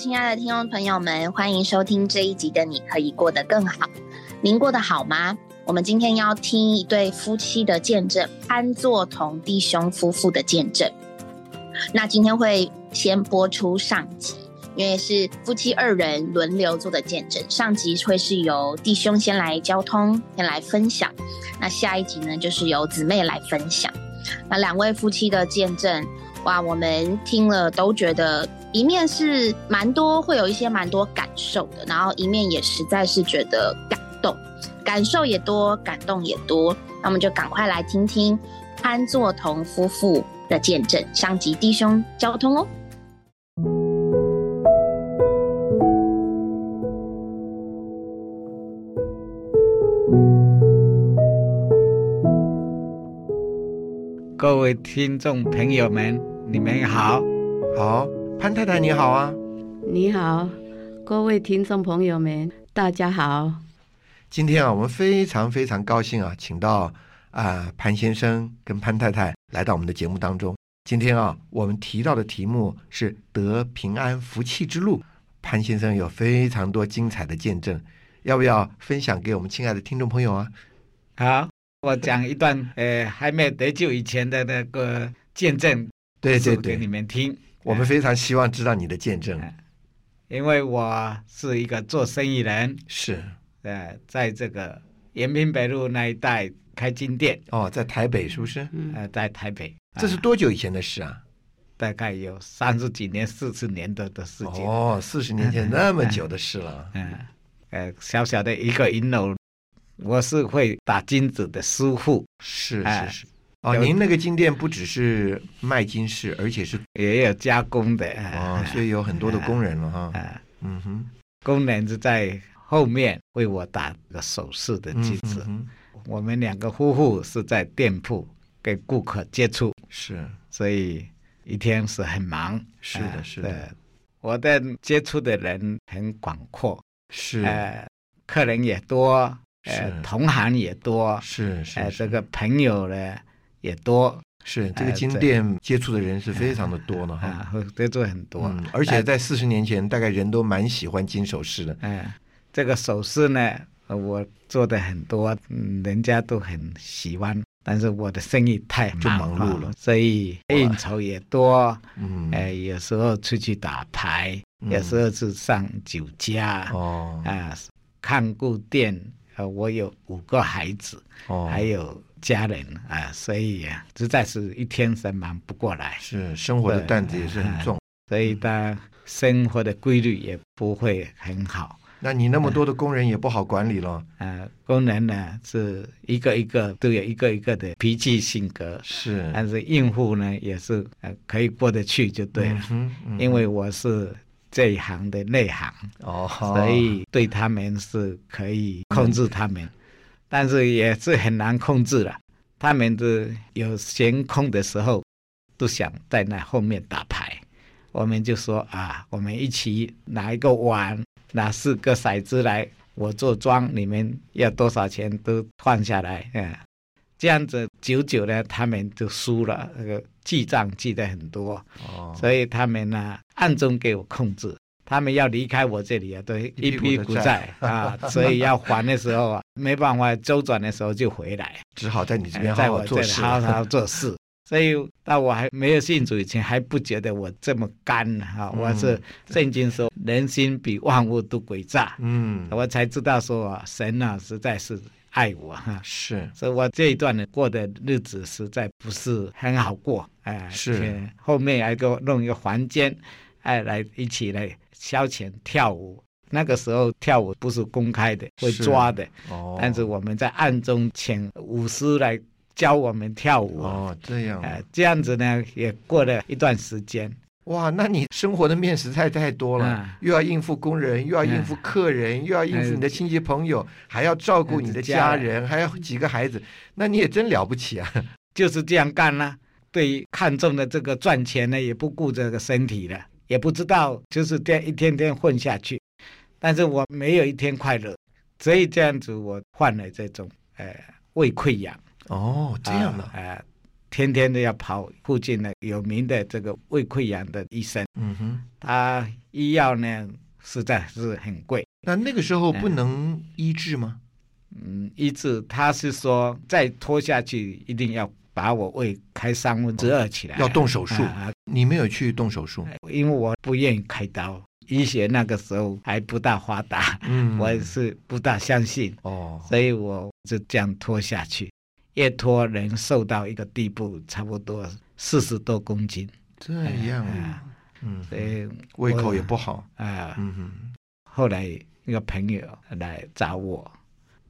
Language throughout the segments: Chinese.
亲爱的听众朋友们，欢迎收听这一集的《你可以过得更好》。您过得好吗？我们今天要听一对夫妻的见证，潘作同弟兄夫妇的见证。那今天会先播出上集，因为是夫妻二人轮流做的见证。上集会是由弟兄先来交通，先来分享。那下一集呢，就是由姊妹来分享。那两位夫妻的见证，哇，我们听了都觉得一面是蛮多，会有一些蛮多感受的，然后一面也实在是觉得感动，感受也多，感动也多。那我们就赶快来听听潘作同夫妇的见证，上集弟兄交通哦。各位听众朋友们，你们好。好，潘太太你好啊，你好，各位听众朋友们，大家好。今天啊，我们非常非常高兴啊，请到啊、潘先生跟潘太太来到我们的节目当中。今天啊，我们提到的题目是得平安福气之路。潘先生有非常多精彩的见证，要不要分享给我们亲爱的听众朋友啊？好，我讲一段呃还没得救以前的那个见证，对对对给你对，们听。我们非常希望知道你的见证。因为我是一个做生意人，是呃，在这个延平北路那一带开金店，哦，在台北是不是？嗯，呃，在台北，这是啊多久以前的事啊？大概有三十几年、四十年的的事情。哦，四十年前那么久的事了。嗯，呃，小小的一个银楼，我是会打金子的师傅，是哎是是。哦，您那个金店不只是卖金饰，而且是也有加工的。哦，所以有很多的工人了哈。啊，嗯哼，工人是在后面为我打个手势的嗯机子。哼，我们两个夫妇是在店铺跟顾客接触，是。所以一天是很忙。是的呃是的。对。我的接触的人很广阔，是。呃，客人也多，呃是，同行也多，是是呃，是。这个朋友呢也多。是这个金店接触的人是非常的多呢哈。啊，会接触很多。嗯，而且在四十年前，大概人都蛮喜欢金首饰的。嗯，这个首饰呢，呃我做的很多，嗯，人家都很喜欢，但是我的生意太就忙碌了所以应酬也多，嗯，哎、有时候出去打牌，嗯。有时候是上酒家，哦。啊，看顾店，呃，我有五个孩子，哦，还有家人啊，所以啊，实在是一天是忙不过来，是生活的担子也是很重。所以他生活的规律也不会很好。那你那么多的工人也不好管理了。呃，工人呢是一个一个都有一个一个的脾气性格，是，但是应付呢也是呃可以过得去就对了，嗯嗯因为我是这一行的内行，哦，所以对他们是可以控制他们，但是也是很难控制了。他们的有闲空的时候，都想在那后面打牌。我们就说啊，我们一起拿一个碗，拿四个骰子来，我做庄，你们要多少钱都换下来，嗯，这样子久久呢，他们就输了，那个记账记得很多，哦，所以他们呢暗中给我控制。他们要离开我这里啊，都一一屁屁股债 啊，所以要还的时候啊，没办法周转的时候就回来，只好在你这哎边好在我这里好做事。好好做事。所以到我还没有信主以前，还不觉得我这么干呢啊！我是圣经说人心比万物都诡诈，嗯，我才知道说啊，神啊实在是爱我。哈。是。所以我这一段呢过的日子实在不是很好过，哎、是。呃后面还给我弄一个房间，哎，来一起来消遣跳舞。那个时候跳舞不是公开的，会抓的，哦，但是我们在暗中请舞师来教我们跳舞，哦这样哎、这样子呢也过了一段时间，哇，那你生活的面实在太多了，嗯又要应付工人，又要应付客人，又要应付你的亲戚朋友，还要照顾你的家人，还有几个孩子，那你也真了不起啊！就是这样干啦、对于看中的这个赚钱呢，也不顾这个身体了，也不知道就是这样一天天混下去。但是我没有一天快乐，所以这样子我患了这种呃胃溃疡。哦，这样的、啊呃，天天都要跑附近的有名的这个胃溃疡的医生，嗯哼，他医药呢实在是很贵。那那个时候不能医治吗？嗯，医治他是说再拖下去，一定要把我胃开三分之二起来，要动手术。啊。你没有去动手术？因为我不愿意开刀，医学那个时候还不大发达，嗯。我也是不大相信，哦，所以我就这样拖下去，越拖人瘦到一个地步，差不多四十多公斤，这样啊。啊，嗯，所以胃口也不好，啊，嗯哼，后来一个朋友来找我，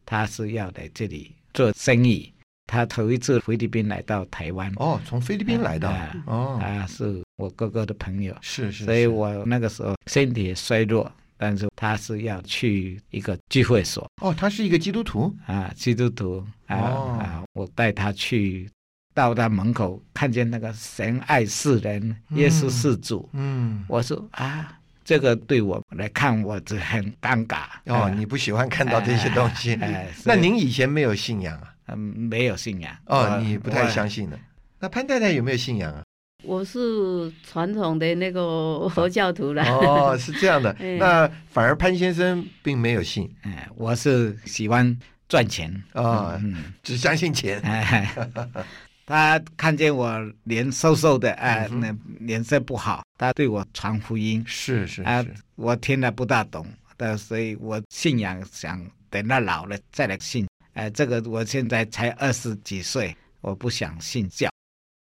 他是要来这里做生意。他头一次菲律宾来到台湾，哦，从菲律宾来的。啊，哦，他是我哥哥的朋友，是是，所以我那个时候身体衰弱，但是他是要去一个聚会所。哦，他是一个基督徒，啊，基督徒。啊、哦。啊，我带他去，到他门口看见那个神爱世人，耶稣是主，嗯，我说啊，这个对我来看我这很尴尬。哦，啊。你不喜欢看到这些东西。哎哎，那您以前没有信仰啊？嗯没有信仰。哦，你不太相信的。那潘太太有没有信仰啊？我是传统的那个佛教徒了。哦，是这样的。哎那反而潘先生并没有信哎，我是喜欢赚钱啊，嗯。只相信钱。哎，他看见我脸瘦瘦的，哎、那脸色不好，他对我传福音，是是啊是，，我听了不大懂，但所以我信仰想等到老了再来信。哎，这个我现在才二十几岁，我不想信教。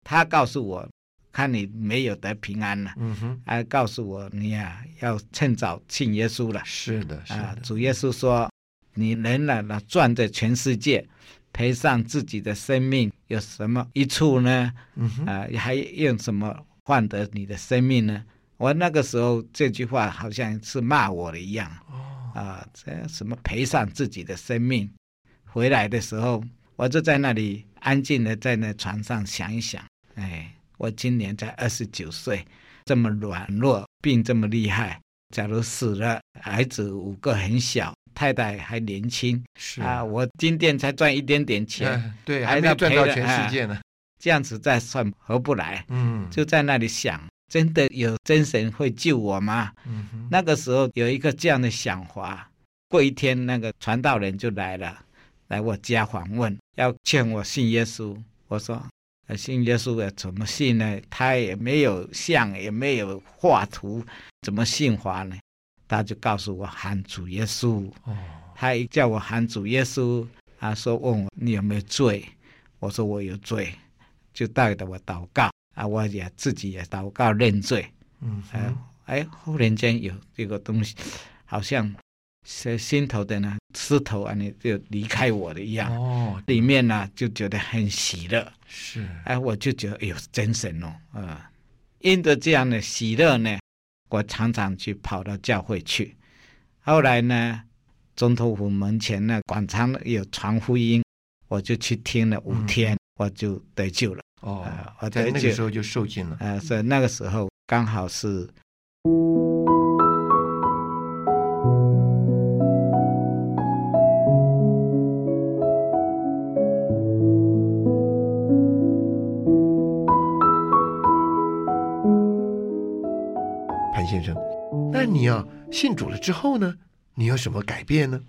他告诉我，看你没有得平安了，嗯哼，还告诉我你呀、要趁早信耶稣了。是的，是啊，主耶稣说：“你人呢，那赚着全世界，赔上自己的生命，有什么益处呢？嗯哼，啊，还用什么换得你的生命呢？”我那个时候这句话好像是骂我的一样哦，啊，这什么赔上自己的生命？回来的时候，我就在那里安静的在那床上想一想，哎，我今年才二十九岁，这么软弱，病这么厉害，假如死了，孩子五个很小，太太还年轻是啊，，我今天才赚一点点钱，哎 对，还还没赚到全世哎界呢。这样子再算合不来，嗯，就在那里想，真的有真神会救我吗？那个时候有一个这样的想法。过一天，那个传道人就来了，来我家访问，要劝我信耶稣。我说：“呃信耶稣的怎么信呢？他也没有像，也没有画图，怎么信法呢？”他就告诉我喊主耶稣。哦，他一叫我喊主耶稣，他说问我你有没有罪，我说我有罪，就带着我祷告啊，我也自己也祷告认罪。嗯哎、忽然间有这个东西，好像是心头的呢石头啊，你就离开我的一样，哦，里面呢就觉得很喜乐，是，哎，我就觉得哎呦真神哦，啊、因着这样的喜乐呢，我常常去跑到教会去。后来呢，总统府门前呢广场有传福音，我就去听了五嗯天，我就得救了。哦啊，我在那个时候就受尽了。呃，所以那个时候刚好是那你啊信主了之后呢，你有什么改变呢？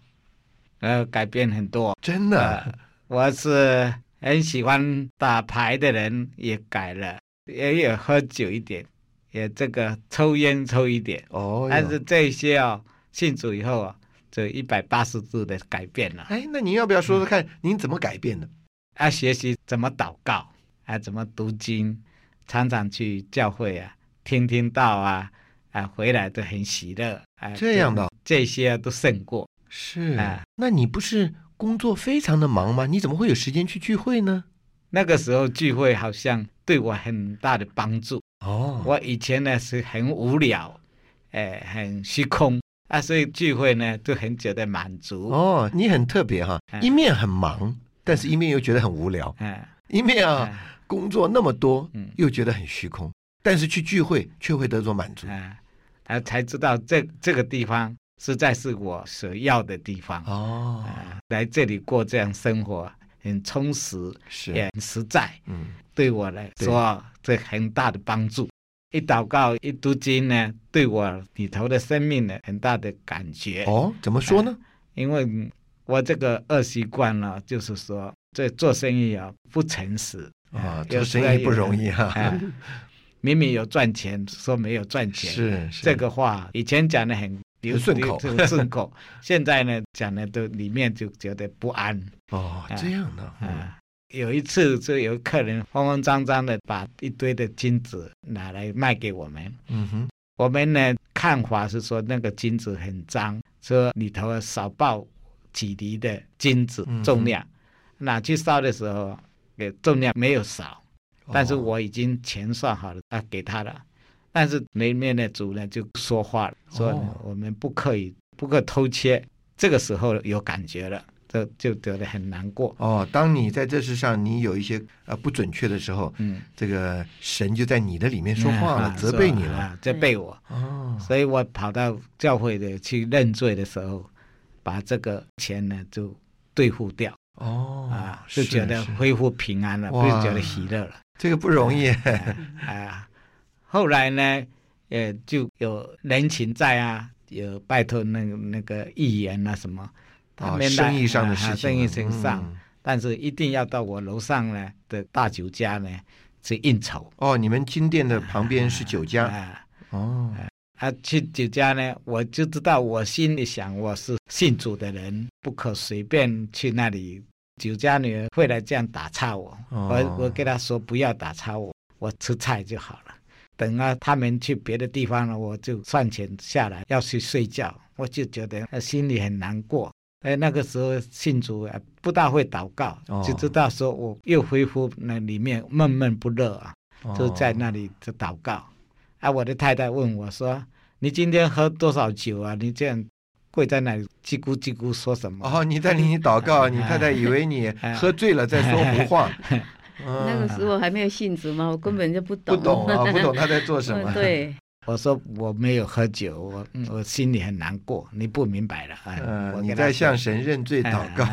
呃改变很多。真的呃，我是很喜欢打牌的人，也改了，也有喝酒一点，也这个抽烟抽一点。哦哟，但是这些哦，信主以后啊，就一百八十度的改变了。哎，那您要不要说说看，您怎么改变的？要学习怎么祷告，啊，怎么读经，常常去教会啊，听听道啊，啊，回来都很喜乐。啊，这样的这些都胜过。是啊，那你不是工作非常的忙吗？你怎么会有时间去聚会呢？那个时候聚会好像对我很大的帮助。哦，我以前呢是很无聊，哎，很虚空啊，所以聚会呢就很觉得满足。哦，你很特别哈，哎一面很忙，但是一面又觉得很无聊，哎，一面啊哎工作那么多嗯，又觉得很虚空，但是去聚会却会得到满足。啊，啊，才知道这这个地方实在是我所要的地方。哦，啊，来这里过这样生活很充实，是，也很实在，嗯，对我来说这很大的帮助。一祷告一读经呢，对我里头的生命呢很大的感觉。哦，怎么说呢？因为我这个恶习惯呢，就是说这做生意啊不诚实啊，有做生意不容易哈。哎明明有赚钱，说没有赚钱，是是。这个话以前讲的很流顺口。流顺口，现在呢讲的都里面就觉得不安。哦，这样的，嗯啊。有一次，就有客人慌慌张张的把一堆的金子拿来卖给我们，嗯哼，我们呢看法是说那个金子很脏，说里头少报几厘的金子重量，拿去烧的时候，给重量没有少，但是哦我已经钱算好了，啊给他了，但是里面的主人就说话了，说哦我们不可以不可偷窃，这个时候有感觉了，这就觉得很难过，哦，当你在这世上你有一些呃不准确的时候，嗯，这个神就在你的里面说话了，啊责备你了。责备我。哦，所以我跑到教会的去认罪的时候，把这个钱呢就兑付掉。哦，啊，就觉得恢复平安了，不觉得喜乐了这个不容易。啊。后来呢，呃，就有人情债啊，有拜托那个那个议员啊什么，他哦，们来生意上的啊事情了，生意上上，嗯但是一定要到我楼上呢的大酒家呢去应酬。哦，你们金店的旁边是酒家啊哦，啊，去酒家呢，我就知道我心里想，我是信主的人，不可随便去那里。酒家女儿会来这样打岔我，哦我我跟她说不要打岔我，我吃菜就好了。等啊，他们去别的地方了，我就算钱下来要去睡觉，我就觉得呃心里很难过。哎，那个时候信主啊，不大会祷告，哦就知道说我又恢复那里面闷闷不乐啊。就在哦那里就祷告。啊，我的太太问我说：“你今天喝多少酒啊？你这样跪在那里叽咕叽咕说什么？”哦，你在里祷告，你太太以为你哎喝醉了在说胡话，那个嗯时候还没有信主嘛，我根本就不懂不懂。啊，不懂他在做什么嗯。对，我说我没有喝酒，我嗯我心里很难过，你不明白了。哎，嗯，我跟他说你在向神认罪祷告。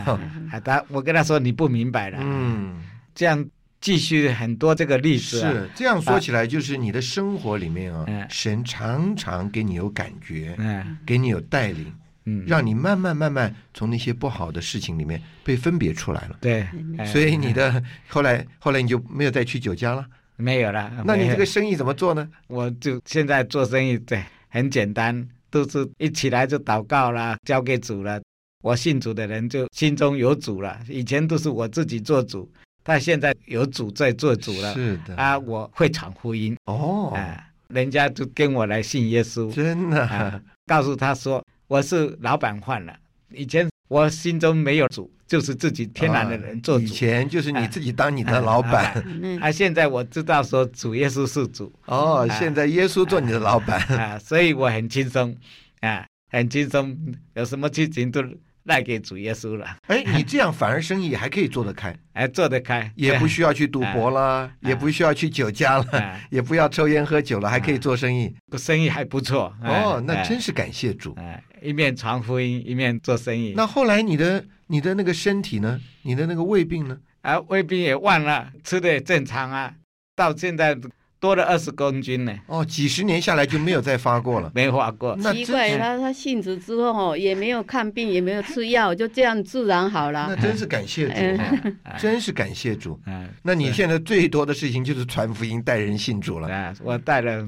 好的我跟他说你不明白了。嗯，这样继续很多这个例子、啊。是这样说起来，就是你的生活里面啊，嗯神常常给你有感觉，嗯给你有带领，嗯，让你慢慢慢慢从那些不好的事情里面被分别出来了。对，哎所以你的后来后来你就没有再去酒家了。没有了。那你这个生意怎么做呢？我就现在做生意，对，很简单，都是一起来就祷告啦，交给主了。我信主的人就心中有主了，以前都是我自己做主，但现在有主在做主了。是的啊，我会传福音哦，啊，人家就跟我来信耶稣，真的啊，告诉他说我是老板换了，以前我心中没有主，就是自己天然的人做啊以。前就是你自己当你的老板啊现在我知道说主耶稣是主，哦，啊现在耶稣做你的老板。啊，所以我很轻松啊，很轻松，有什么事情都赖给主耶稣了，哎，你这样反而生意还可以做得开，哎做得开，也不需要去赌博啦，也不需要去酒家了，啊，也不要抽烟喝酒了，还可以做生意。生意还不错。哦，那真是是感谢主。啊，一面传福音，一面做生意。那后来你的你的那个身体呢？你的那个胃病呢？啊，胃病也忘了，吃的也正常啊，到现在多了二十公斤呢，哦，几十年下来就没有再发过了。没发过。那奇怪，他他信主之后哦，也没有看病，也没有吃药，就这样自然好了那。真是感谢主啊，真是感谢主。嗯，那你现在最多的事情就是传福音、带人信主了。啊，我带了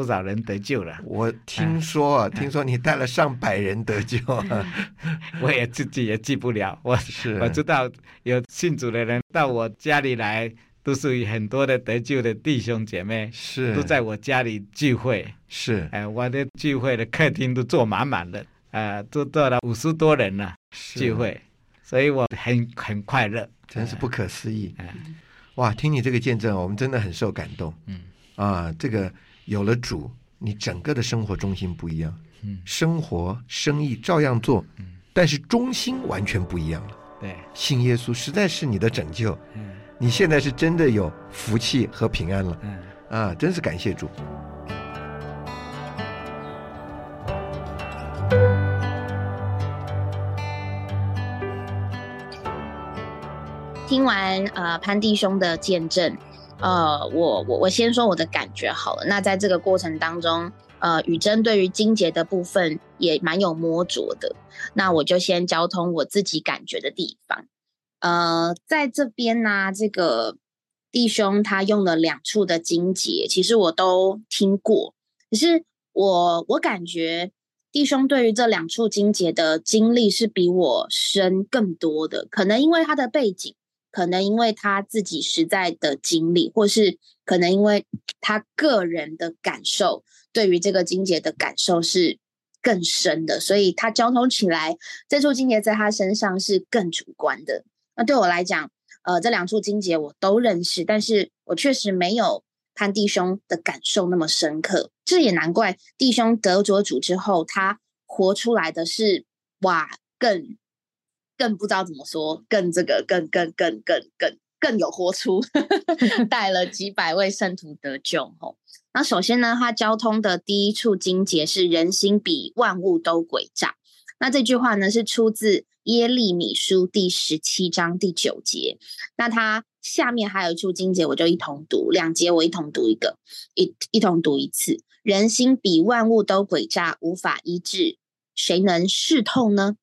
不少人得救了，我听说啊，听说你带了上百人得救，我也自己也记不了，我是。我知道有信主的人到我家里来，都是很多的得救的弟兄姐妹，是。都在我家里聚会。是。哎、我的聚会的客厅都坐满满的，呃，都坐了五十多人了是。聚会，所以我很很快乐。真是不可思议。哎！哇，听你这个见证，我们真的很受感动。嗯。啊，这个有了主，你整个的生活中心不一样，嗯生活生意照样做，嗯，但是中心完全不一样了。对，信耶稣实在是你的拯救，嗯你现在是真的有福气和平安了嗯。啊！真是感谢主。听完呃潘弟兄的见证，呃，我我我先说我的感觉好了。那在这个过程当中，呃，雨珍对于金节的部分也蛮有摸着的。那我就先交通我自己感觉的地方。呃，在这边呢，这个弟兄他用了两处的金节，其实我都听过，可是我我感觉。弟兄对于这两处经节的经历是比我深更多的，可能因为他的背景，可能因为他自己实在的经历，或是可能因为他个人的感受，对于这个经节的感受是更深的，所以他交通起来，这处经节在他身上是更主观的。那对我来讲，呃，这两处经节我都认识，但是我确实没有。潘弟兄的感受那么深刻，这也难怪弟兄得着主之后，他活出来的是哇，更更不知道怎么说，更这个更更更更更更有活出 带了几百位圣徒得救。吼，那首先呢，他交通的第一处经节是人心比万物都诡诈。那这句话呢，是出自耶利米书第十七章第九节。那他。下面还有一处经节，我就一同读两节，我一同读一个，一一同读一次。人心比万物都诡诈，无法医治，谁能试透呢？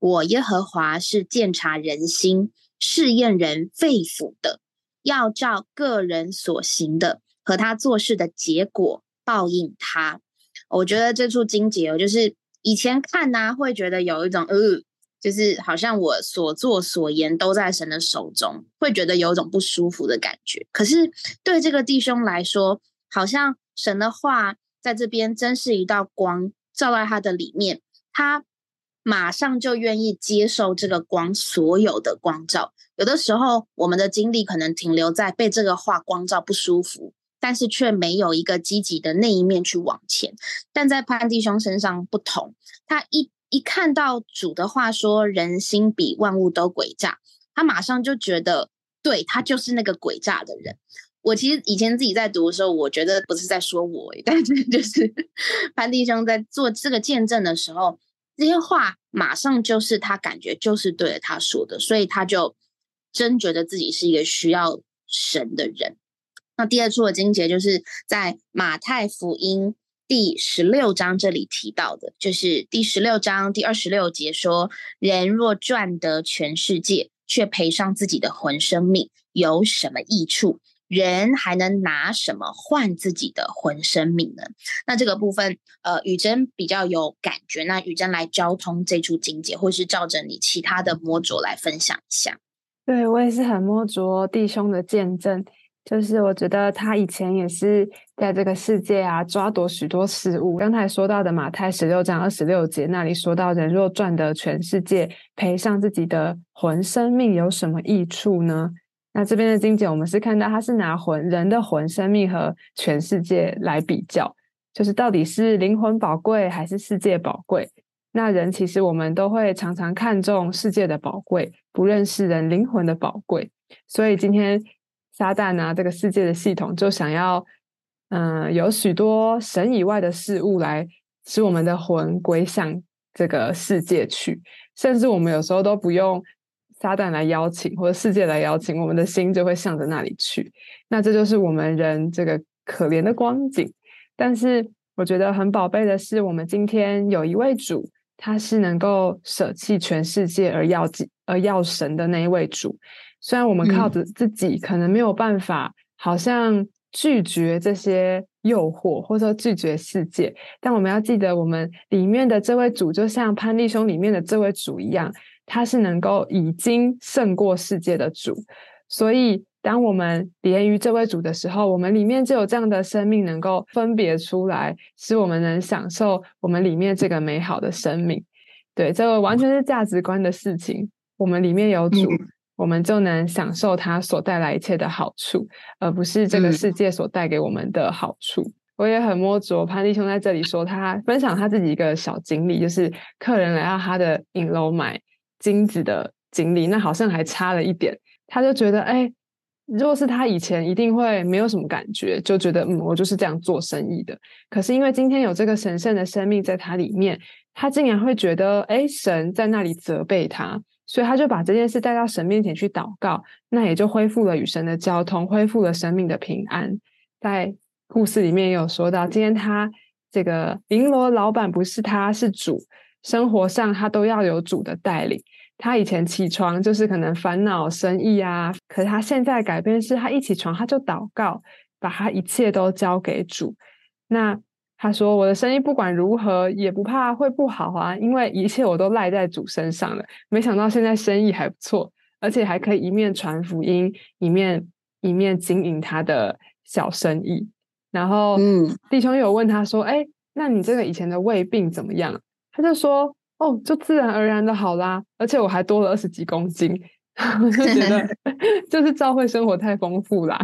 我耶和华是鉴察人心、试验人肺腑的，要照个人所行的和他做事的结果报应他。我觉得这处经节，就是以前看呢，会觉得有一种呃。就是好像我所作所言都在神的手中，会觉得有一种不舒服的感觉。可是对这个弟兄来说，好像神的话在这边真是一道光，照在他的里面，他马上就愿意接受这个光所有的光照。有的时候，我们的精力可能停留在被这个话光照不舒服，但是却没有一个积极的那一面去往前。但在潘弟兄身上不同，他一。一看到主的话说人心比万物都诡诈，他马上就觉得，对他就是那个诡诈的人。我其实以前自己在读的时候，我觉得不是在说我，但是就是 潘弟兄在做这个见证的时候，这些话马上就是他感觉就是对着他说的，所以他就真觉得自己是一个需要神的人。那第二处的经节就是在马太福音。第十六章这里提到的，就是第十六章第二十六节说：“人若赚得全世界，却赔上自己的魂生命，有什么益处？人还能拿什么换自己的魂生命呢？”那这个部分，呃，雨珍比较有感觉。那雨珍来交通这处经节，或是照着你其他的摸着来分享一下。对我也是很摸着弟兄的见证。就是我觉得他以前也是在这个世界啊抓夺许多事物。刚才说到的马太十六章二十六节那里说到，人若赚得全世界，赔上自己的魂生命，有什么益处呢？那这边的经简，我们是看到他是拿魂人的魂生命和全世界来比较，就是到底是灵魂宝贵还是世界宝贵？那人其实我们都会常常看重世界的宝贵，不认识人灵魂的宝贵。所以今天。撒旦啊，这个世界的系统就想要，嗯，有许多神以外的事物来使我们的魂归向这个世界去，甚至我们有时候都不用撒旦来邀请或者世界来邀请，我们的心就会向着那里去。那这就是我们人这个可怜的光景。但是我觉得很宝贝的是，我们今天有一位主，他是能够舍弃全世界而要而要神的那一位主。虽然我们靠着自己可能没有办法，好像拒绝这些诱惑，或者说拒绝世界，但我们要记得，我们里面的这位主，就像潘立兄里面的这位主一样，他是能够已经胜过世界的主。所以，当我们连于这位主的时候，我们里面就有这样的生命，能够分别出来，使我们能享受我们里面这个美好的生命。对，这个完全是价值观的事情。我们里面有主。我们就能享受它所带来一切的好处，而不是这个世界所带给我们的好处。我也很摸着潘弟兄在这里说，他分享他自己一个小经历，就是客人来到他的影楼买金子的经历，那好像还差了一点。他就觉得，哎，如果是他以前，一定会没有什么感觉，就觉得，嗯，我就是这样做生意的。可是因为今天有这个神圣的生命在他里面，他竟然会觉得，哎，神在那里责备他，所以他就把这件事带到神面前去祷告，那也就恢复了与神的交通，恢复了生命的平安。在故事里面也有说到，今天他这个银罗老板不是他是主，生活上他都要有主的带领。他以前起床就是可能烦恼生意啊，可是他现在改变是他一起床他就祷告，把他一切都交给主。那他说：“我的生意不管如何也不怕会不好啊，因为一切我都赖在主身上了。没想到现在生意还不错，而且还可以一面传福音，一面一面经营他的小生意。然后，嗯，弟兄有问他说：‘哎，那你这个以前的胃病怎么样？’他就说。”哦，就自然而然的好啦，而且我还多了二十几公斤，我就觉得 就是教会生活太丰富啦，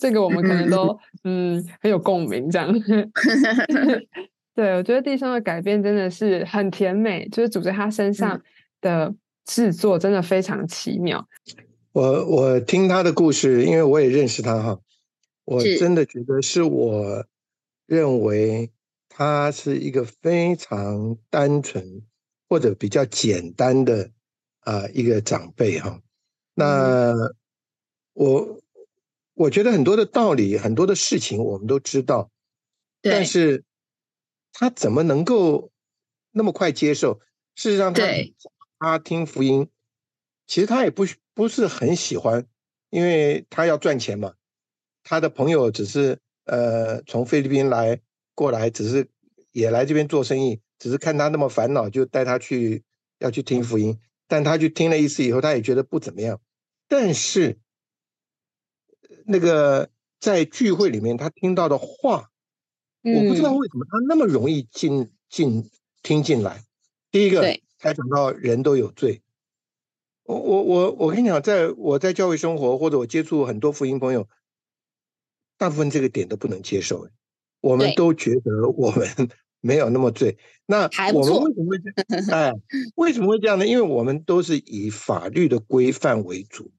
这个我们可能都嗯很有共鸣这样。对，我觉得弟兄的改变真的是很甜美，就是主在他身上的制作真的非常奇妙。我我听他的故事，因为我也认识他哈，我真的觉得是我认为他是一个非常单纯。或者比较简单的啊一个长辈哈，那我我觉得很多的道理，很多的事情我们都知道，但是他怎么能够那么快接受？事实上，他他听福音，其实他也不不是很喜欢，因为他要赚钱嘛。他的朋友只是呃从菲律宾来过来，只是也来这边做生意。只是看他那么烦恼，就带他去要去听福音，但他去听了一次以后，他也觉得不怎么样。但是那个在聚会里面他听到的话，我不知道为什么他那么容易进进听进来。第一个，他讲到人都有罪。我我我我跟你讲，在我在教会生活或者我接触很多福音朋友，大部分这个点都不能接受。我们都觉得我们。没有那么醉，那我们为什么会这样？哎，为什么会这样呢？因为我们都是以法律的规范为主。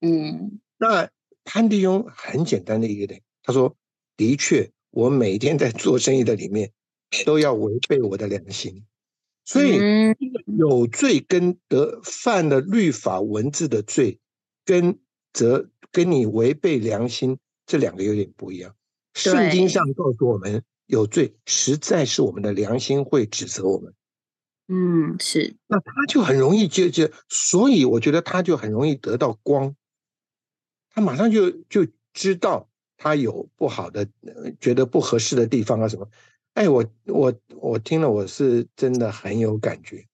嗯，那潘迪庸很简单的一个点，他说：“的确，我每天在做生意的里面都要违背我的良心，所以有罪跟得犯了律法文字的罪，跟则跟你违背良心这两个有点不一样。圣经上告诉我们。”有罪，实在是我们的良心会指责我们。嗯，是。那他就很容易就就，所以我觉得他就很容易得到光。他马上就就知道他有不好的，觉得不合适的地方啊什么。哎，我我我听了，我是真的很有感觉。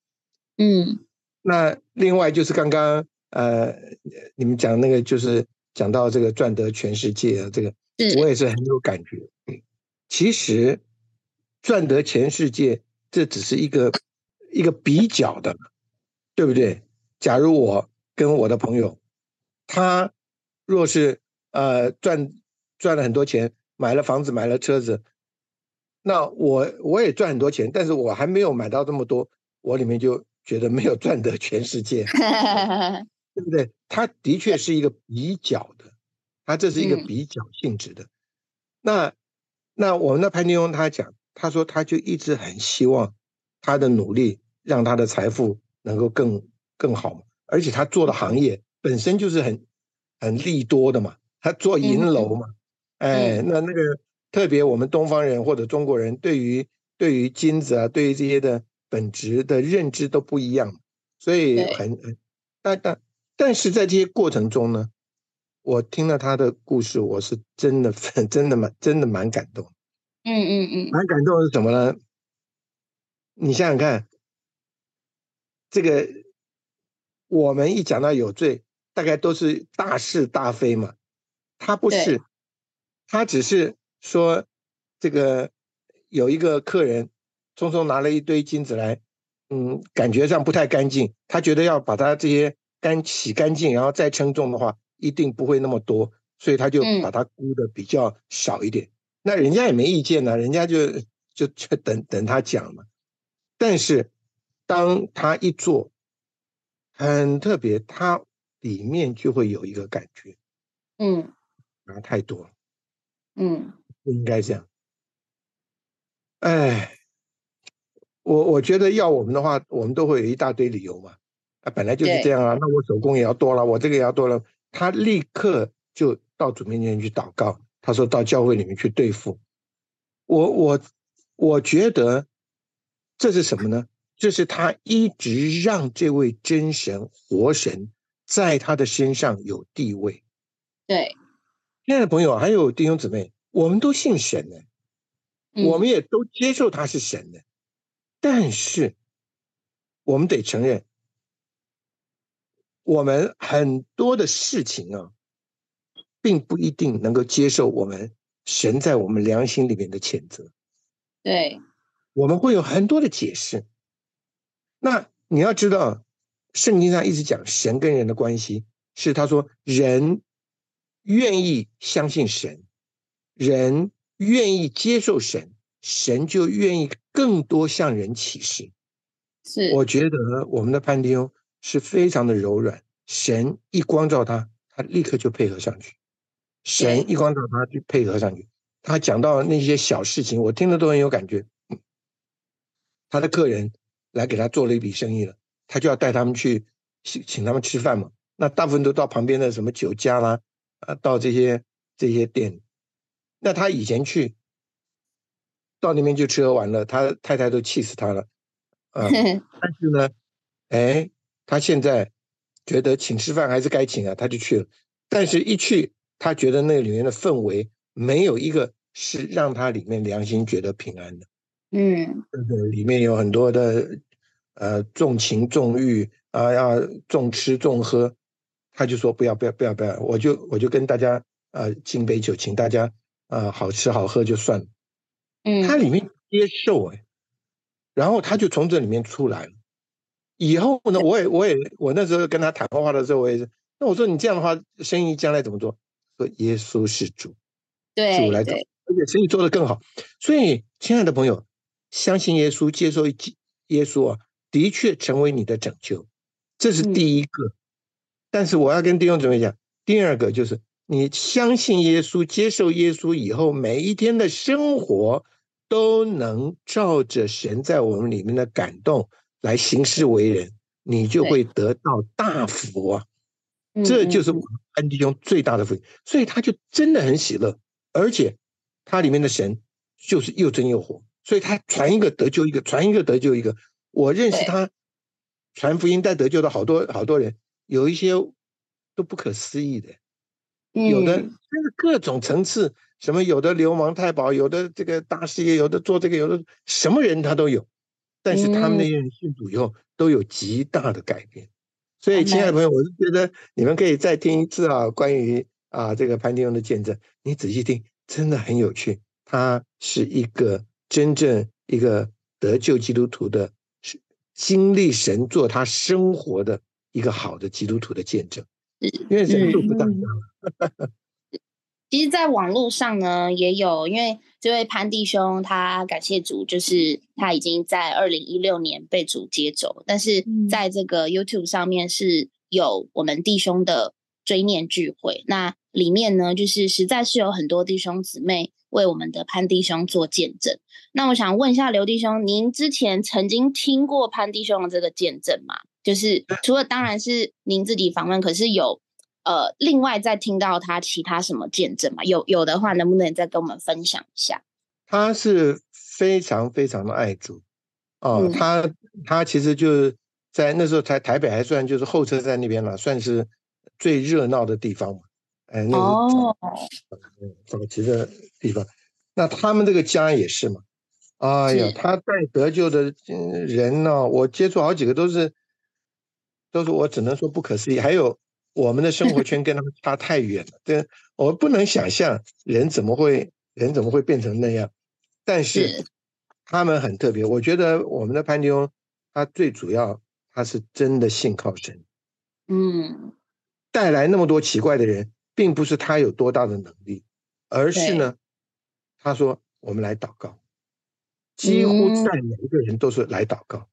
嗯。那另外就是刚刚呃，你们讲那个，就是讲到这个赚得全世界啊，这个我也是很有感觉。其实赚得全世界，这只是一个一个比较的，对不对？假如我跟我的朋友，他若是呃赚赚了很多钱，买了房子，买了车子，那我我也赚很多钱，但是我还没有买到这么多，我里面就觉得没有赚得全世界，对不对？他的确是一个比较的，他这是一个比较性质的，那。那我们的潘金庸他讲，他说他就一直很希望他的努力让他的财富能够更更好嘛，而且他做的行业本身就是很很利多的嘛，他做银楼嘛，哎，那那个特别我们东方人或者中国人对于对于金子啊，对于这些的本质的认知都不一样，所以很但但但是在这些过程中呢。我听了他的故事，我是真的、真的蛮、真的蛮感动。嗯嗯嗯，蛮感动是什么呢？你想想看，这个我们一讲到有罪，大概都是大是大非嘛。他不是，他只是说这个有一个客人匆匆拿了一堆金子来，嗯，感觉上不太干净，他觉得要把他这些干洗干净，然后再称重的话。一定不会那么多，所以他就把它估的比较少一点。那人家也没意见呢，人家就就就等等他讲嘛。但是当他一做，很特别，他里面就会有一个感觉，嗯，拿太多了，嗯，不应该这样。哎，我我觉得要我们的话，我们都会有一大堆理由嘛。啊，本来就是这样啊，那我手工也要多了，我这个也要多了。他立刻就到主面前去祷告，他说到教会里面去对付我。我我觉得这是什么呢？这是他一直让这位真神活神在他的身上有地位。对，亲爱的朋友，还有弟兄姊妹，我们都信神呢，嗯我们也都接受他是神的，但是我们得承认，我们很多的事情啊，并不一定能够接受我们神在我们良心里面的谴责，对，我们会有很多的解释。那你要知道，圣经上一直讲神跟人的关系，是他说人愿意相信神，人愿意接受神，神就愿意更多向人启示。是，我觉得我们的潘迪翁是非常的柔软，神一光照他，他立刻就配合上去；神一光照他就配合上去。他讲到那些小事情，我听了都很有感觉。他的客人来给他做了一笔生意了，他就要带他们去请请他们吃饭嘛。那大部分都到旁边的什么酒家啦，啊，到这些这些店。那他以前去到那边就吃喝玩乐，他太太都气死他了。啊，但是呢，哎，他现在觉得请吃饭还是该请啊，他就去了。但是，一去，他觉得那里面的氛围没有一个是让他里面良心觉得平安的。嗯，这个里面有很多的呃重情重欲啊，要重吃重喝，他就说不要不要不要不要，我就我就跟大家呃敬杯酒，请大家啊好吃好喝就算了。嗯，他里面接受哎，然后他就从这里面出来了。以后呢，我也我也我那时候跟他谈话的时候，我也是，那我说你这样的话，生意将来怎么做？说耶稣是主，对主来做，而且生意做得更好。所以，亲爱的朋友，相信耶稣，接受耶稣啊，的确成为你的拯救，这是第一个。但是我要跟弟兄姊妹讲，第二个就是你相信耶稣，接受耶稣以后，每一天的生活都能照着神在我们里面的感动来行事为人，你就会得到大福啊！这就是我们安弟兄最大的福。音，所以他就真的很喜乐，而且他里面的神就是又真又活，所以他传一个得救一个，传一个得救一个。我认识他传福音带得救的好多好多人，有一些都不可思议的，有的真的各种层次，什么有的流氓太保，有的这个大事业，有的做这个，有的什么人他都有，但是他们那些人信主以后都有极大的改变。所以，亲爱的朋友，我是觉得你们可以再听一次啊，关于啊这个潘丁翁的见证，你仔细听，真的很有趣。他是一个真正一个得救基督徒的，是经历神做他生活的一个好的基督徒的见证。因为人数不大。其实，在网络上呢，也有因为这位潘弟兄，他感谢主，就是他已经在二零一六年被主接走，但是在这个 YouTube 上面是有我们弟兄的追念聚会，那里面呢，就是实在是有很多弟兄姊妹为我们的潘弟兄做见证。那我想问一下刘弟兄，您之前曾经听过潘弟兄的这个见证吗？就是除了当然是您自己访问，可是有。呃，另外再听到他其他什么见证嘛？有有的话，能不能再跟我们分享一下？他是非常非常的爱主哦，嗯、他他其实就是在那时候台台北还算就是候车站那边了，算是最热闹的地方嘛。哎，那个哦，早期的地方，那他们这个家也是嘛。哎呀，他带得救的人呢、哦，我接触好几个都是，都是我只能说不可思议，还有。我们的生活圈跟他们差太远了，对我不能想象人怎么会人怎么会变成那样。但是他们很特别，我觉得我们的潘迪翁他最主要他是真的信靠神，嗯，带来那么多奇怪的人，并不是他有多大的能力，而是呢，他说我们来祷告，几乎在每一个人都是来祷告，嗯，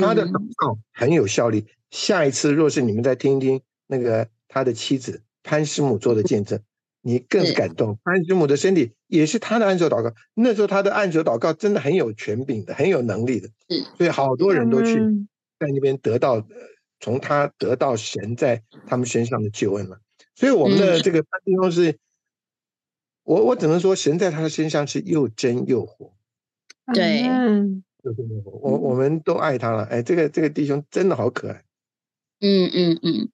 他的祷告很有效力。下一次若是你们再听一听那个他的妻子潘师母做的见证，你更感动。潘师母的身体也是他的按手祷告，那时候他的按手祷告真的很有权柄的，很有能力的，是所以好多人都去嗯在那边得到，呃从他得到神在他们身上的救恩了。所以我们的嗯这个潘弟兄是，我我只能说神在他的身上是又真又活。对嗯我我们都爱他了，哎，这个这个弟兄真的好可爱。嗯嗯嗯，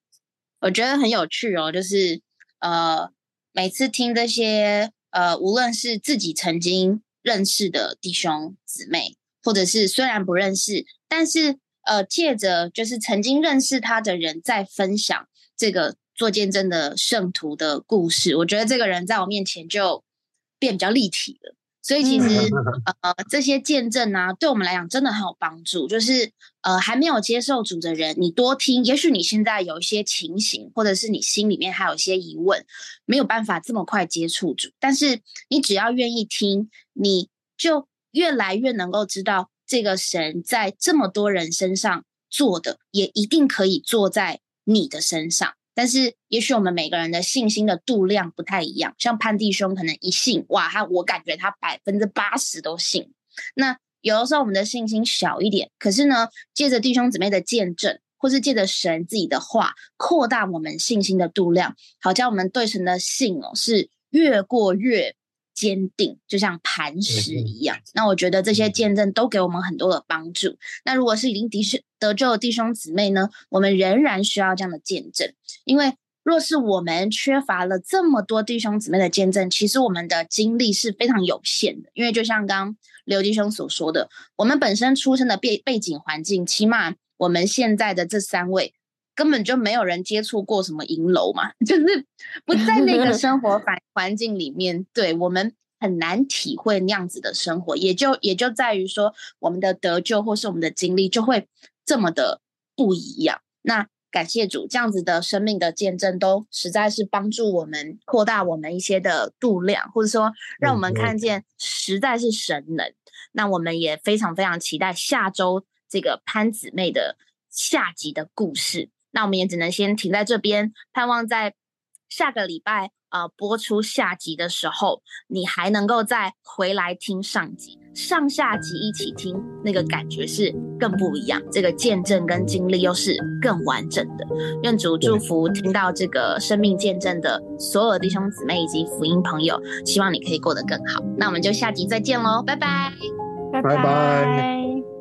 我觉得很有趣哦，就是呃，每次听这些呃，无论是自己曾经认识的弟兄姊妹，或者是虽然不认识，但是呃，借着就是曾经认识他的人在分享这个做见证的圣徒的故事，我觉得这个人在我面前就变比较立体了。所以其实、呃，这些见证啊，对我们来讲真的很有帮助。就是呃，还没有接受主的人，你多听，也许你现在有一些情形，或者是你心里面还有一些疑问，没有办法这么快接触主。但是你只要愿意听，你就越来越能够知道这个神在这么多人身上做的，也一定可以做在你的身上。但是，也许我们每个人的信心的度量不太一样。像潘弟兄可能一信，哇，他我感觉他百分之八十都信。那有的时候我们的信心小一点，可是呢，借着弟兄姊妹的见证，或是借着神自己的话，扩大我们信心的度量，好叫我们对神的信哦是越过越坚定，就像磐石一样。那我觉得这些见证都给我们很多的帮助。那如果是已经的确得救的弟兄姊妹呢，我们仍然需要这样的见证，因为若是我们缺乏了这么多弟兄姊妹的见证，其实我们的精力是非常有限的。因为就像刚刚刘弟兄所说的，我们本身出生的背背景环境，起码我们现在的这三位根本就没有人接触过什么银楼嘛，就是不在那个生活环环境里面，对我们很难体会那样子的生活，也就也就在于说，我们的得救或是我们的经历就会这么的不一样。那感谢主，这样子的生命的见证，都实在是帮助我们扩大我们一些的度量，或者说让我们嗯看见实在是神能。那我们也非常非常期待下周这个潘姊妹的下集的故事。那我们也只能先停在这边，盼望在下个礼拜呃播出下集的时候，你还能够再回来听上集，上下集一起听，那个感觉是更不一样，这个见证跟经历又是更完整的。愿主祝福听到这个生命见证的所有弟兄姊妹以及福音朋友，希望你可以过得更好。那我们就下集再见喽，拜拜。拜拜拜